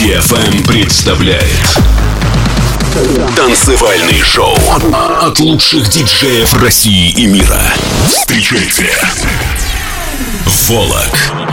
DFM представляет Танцевальный шоу от лучших диджеев России и мира. Встречайте. Волок.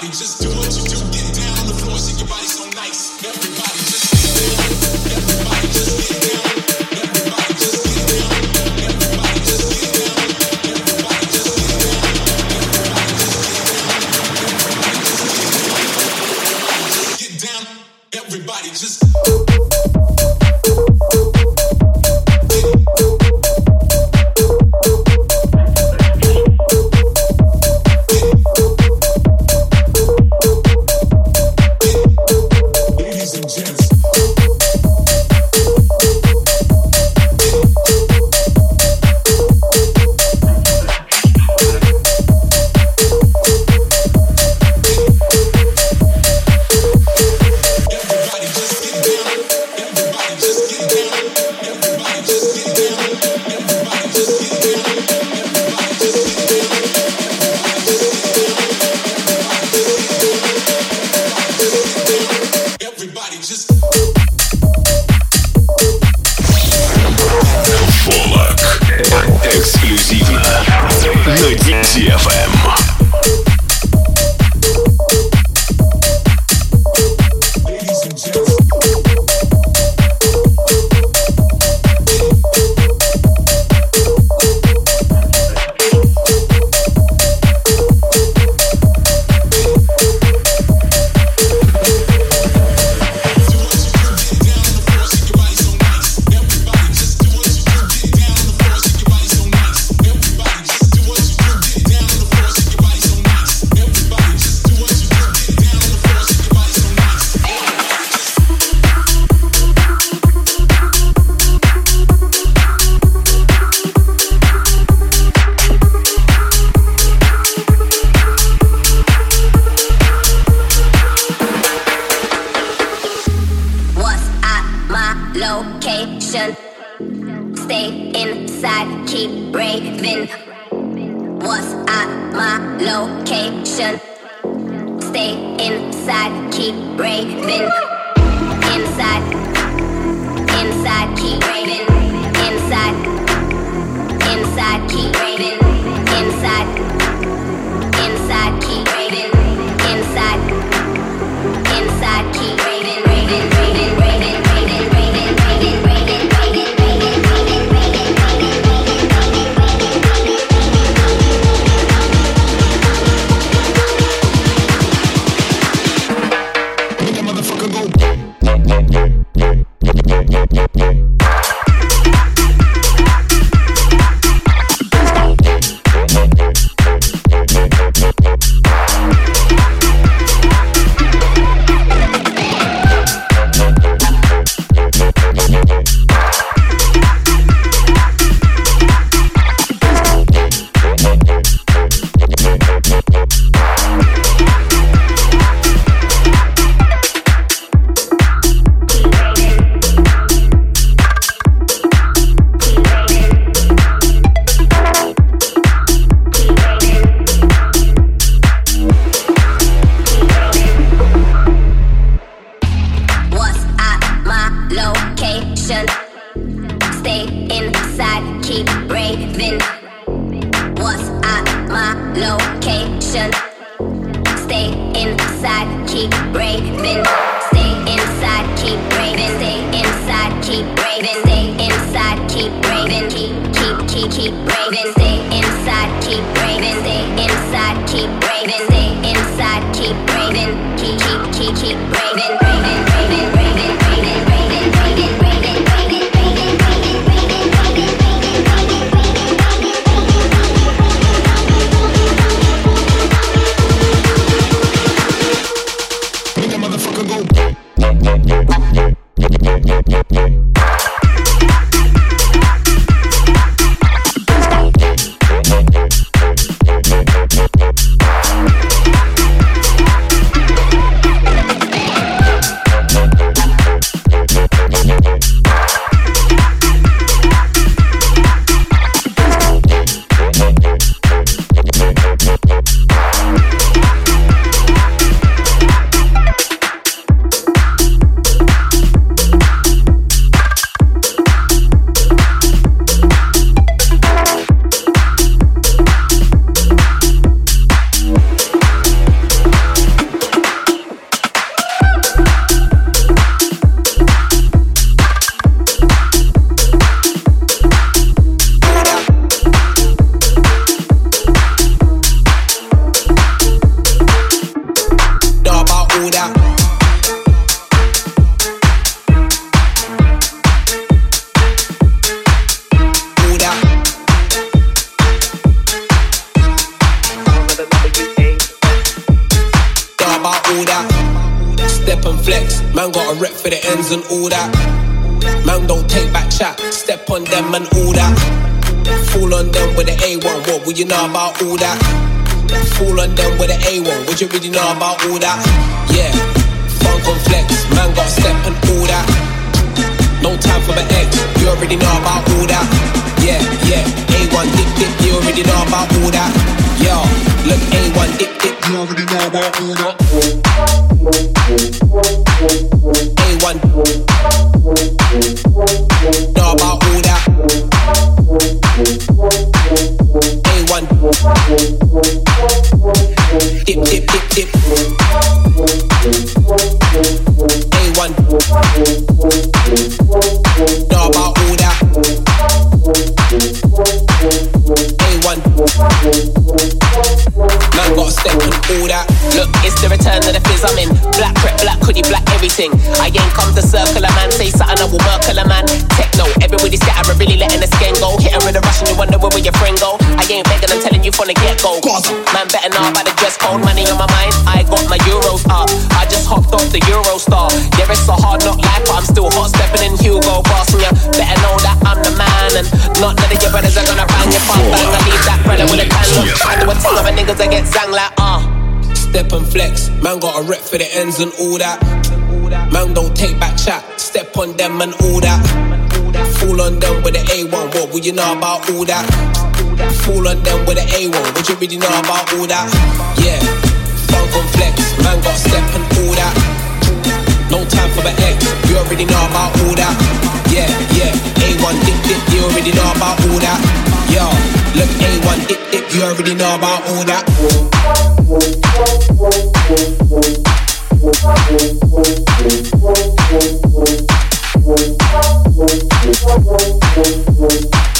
body. Just do location. Stay inside, keep raving. Stay inside, keep raving. Stay inside, keep raving. Stay inside, keep raving. Keep, keep, keep, keep raving. Stay inside, keep raving. Stay inside, keep raving. Stay inside, keep raving. Keep, keep, keep, keep raving. Man got a rep for the ends and all that. Man don't take back chat, step on them and all that. Fall on them with the A1, what would you know about all that? Fall on them with the A1, would you really know about all that? Yeah, funk and flex, man got a step and all that. No time for my ex, you already know about all that. Yeah, yeah, A1 dip dip, you already know about all that. Yo, look A1 dip dip, you already know about all that. A1 know about all that. A1 dip dip dip dip. A1 know about all that. A1 Man got a step and all that. Look, it's the return of the fizz I'm in. Black prep, black hoodie, black everything. I ain't come to circle a man, say something, I will mercle a man. Techno, everybody scatter, really letting the skin go. Hit her with a rush and you wonder where will your friend go. I ain't begging, I'm telling you from the get go. Man, better know about the dress code, money on my mind. I got my euros up. I just hopped off the Eurostar. Yeah, it's a hard knock life, but I'm still hot stepping in Hugo Boss. And you better know that I'm the man. And not none of your brothers are gonna bang your fun bang. I leave that brother with a can look. I do a thing of niggas that get zang like, uh. Step and flex, man got a rep for the ends and all that. Man don't take back chat, step on them and all that. Fall on them with the A1, what would you know about all that? Fall on them with the A1, what you really know about all that? Yeah, funk and flex, man got step and all that. No time for the X, you already know about all that. Yeah, yeah, A1 dip dip, you already know about all that. Yo, look A1 dip dip, you already know about all that. A1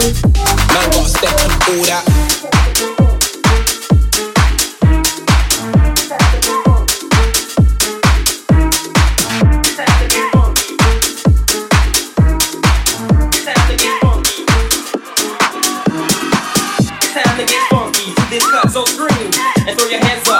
Man got a step and all that. time to get funky Time to get funky this cut, so scream and throw your hands up.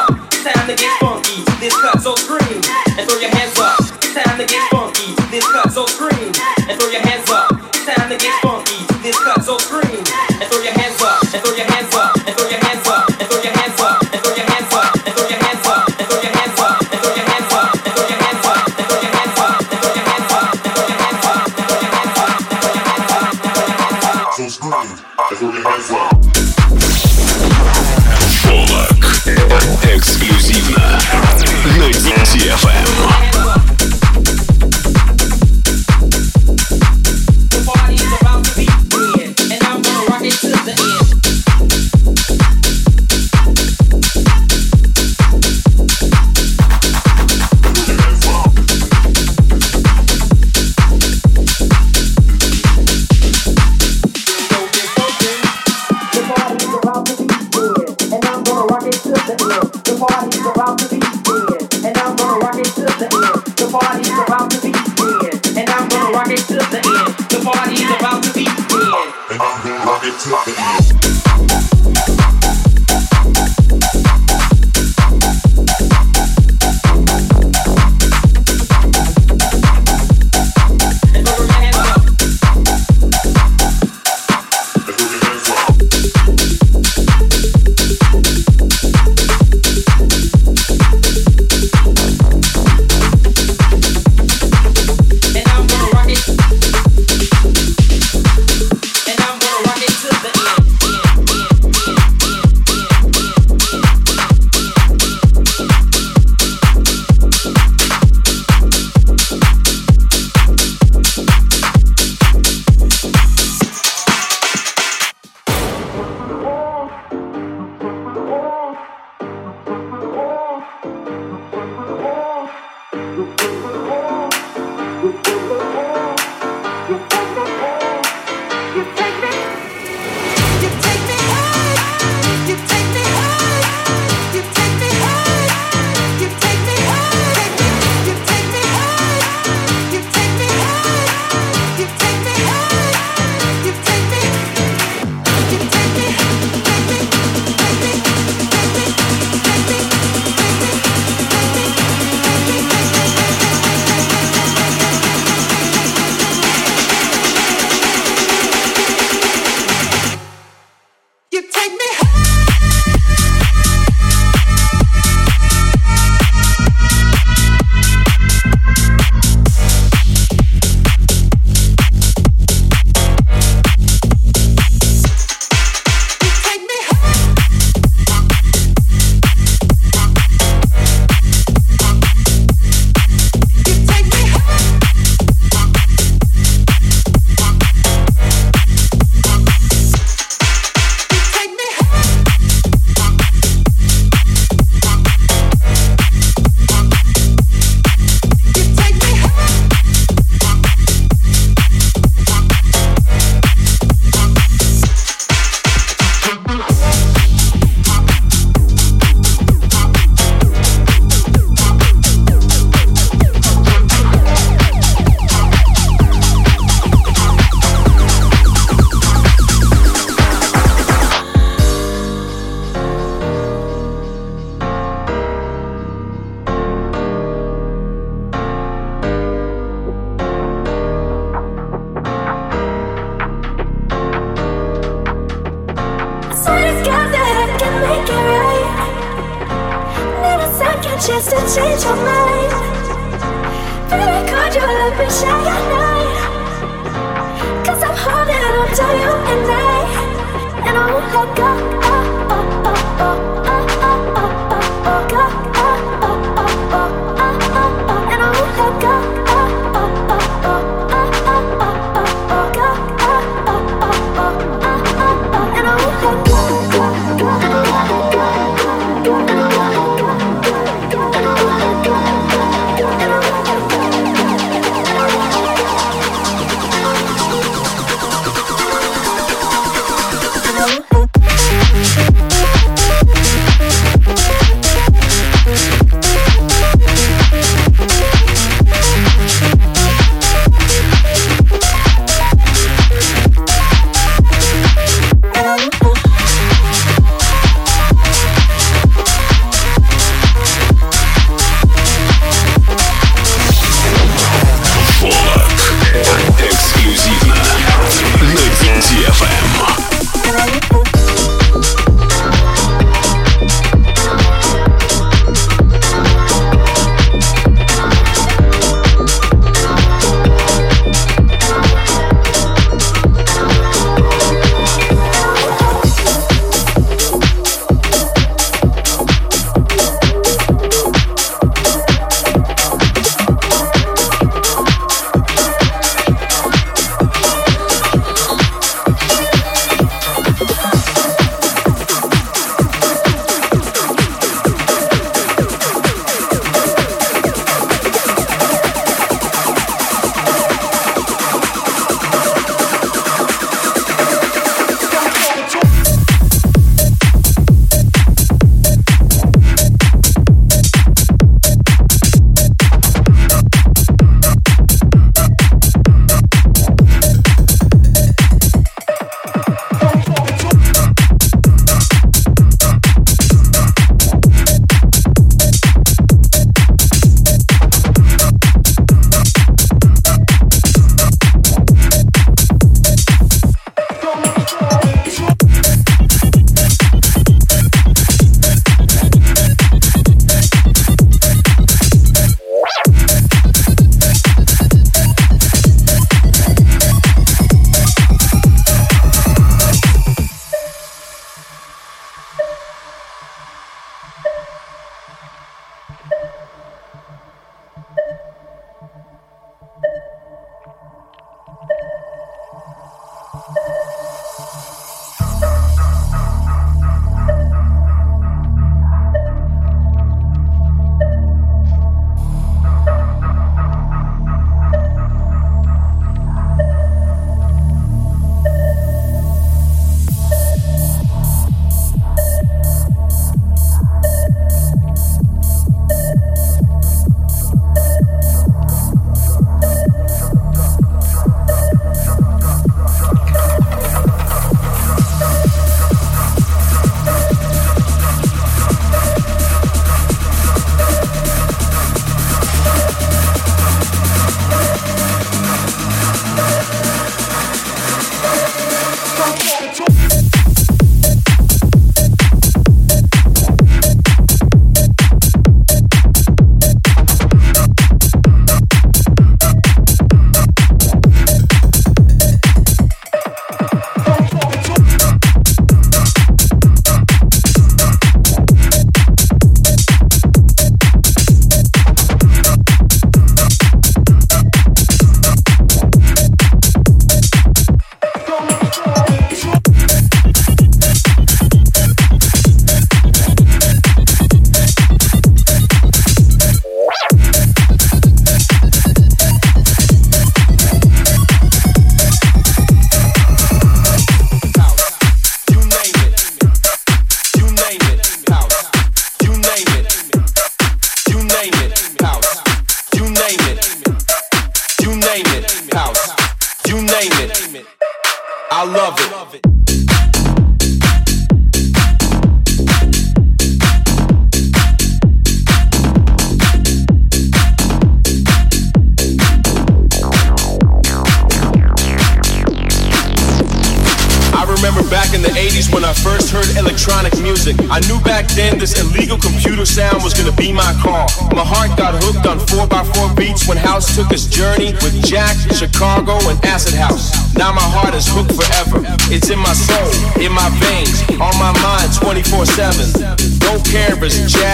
Hooked forever. It's in my soul, in my veins, on my mind 24 7. Don't care if it's jazz,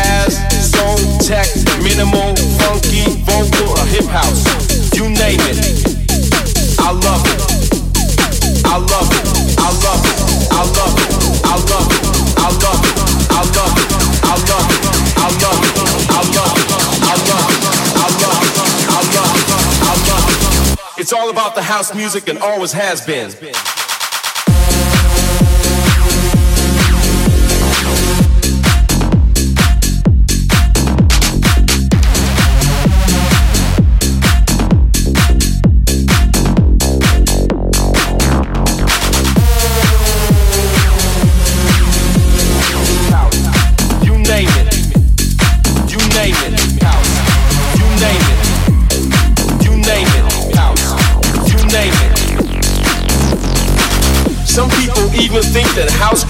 house music and always has been.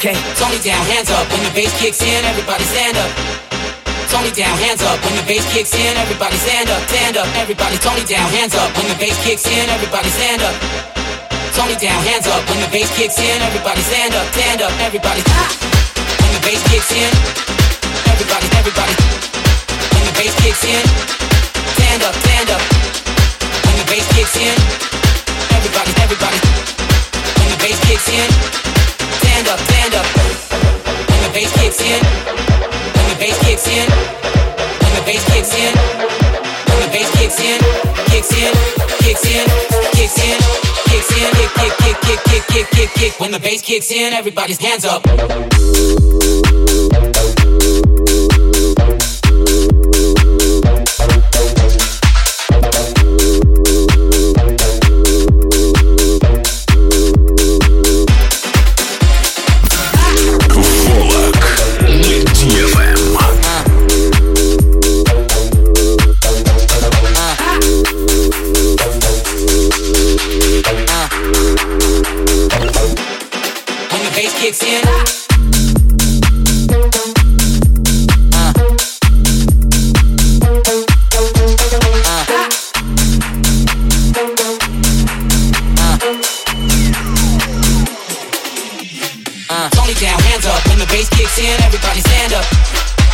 been. bass kicks in, everybody stand up. Tony down, hands up. When the bass kicks in, everybody stand up, stand up. Everybody, Tony down, hands up. When the bass kicks in, everybody stand up. Tony down, hands up. When the bass kicks in, everybody stand up, stand up. Everybody, when the bass kicks in, everybody, everybody. When the bass kicks in, stand up, stand up. When the bass kicks in, everybody, everybody. When the bass kicks in, stand up, stand up. When the bass kicks in, when the bass kicks in, when the bass kicks in, when the bass kicks in, kicks in, kicks in, kicks in, kicks in, kick, kick, kick, kick, kick, kick, kick, kick. When the bass kicks in, everybody's hands up.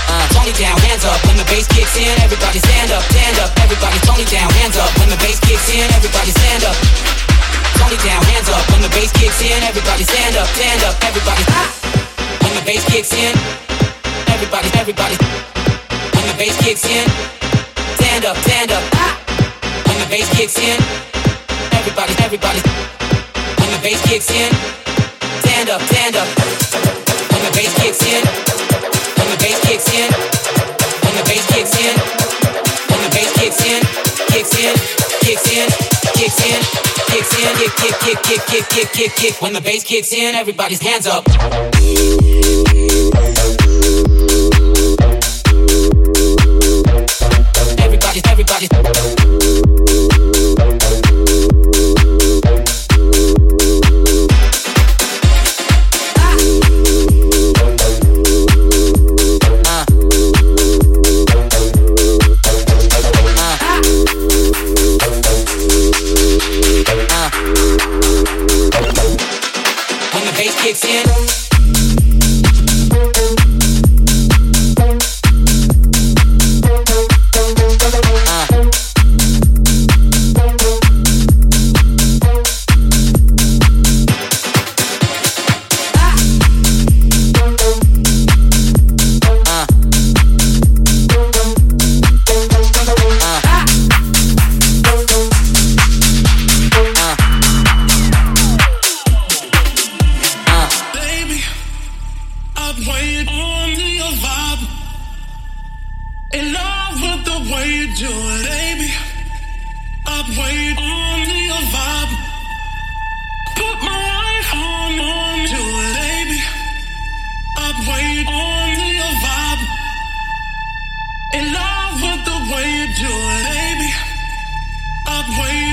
Uh, down, hands up. When the bass kicks in, everybody stand up, stand up. Everybody Tony down, hands up. When the bass kicks in, everybody stand up. Tony down, hands up. When the bass kicks in, everybody stand up, stand up. Everybody. When the bass kicks in, everybody, everybody. When the bass kicks in, stand up, stand up. When the bass kicks in, everybody, everybody. When the bass kicks in, stand up, stand up when the bass kicks in, everybody's hands up. Everybody, everybody. subway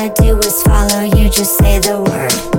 wanna do is follow you, just say the word.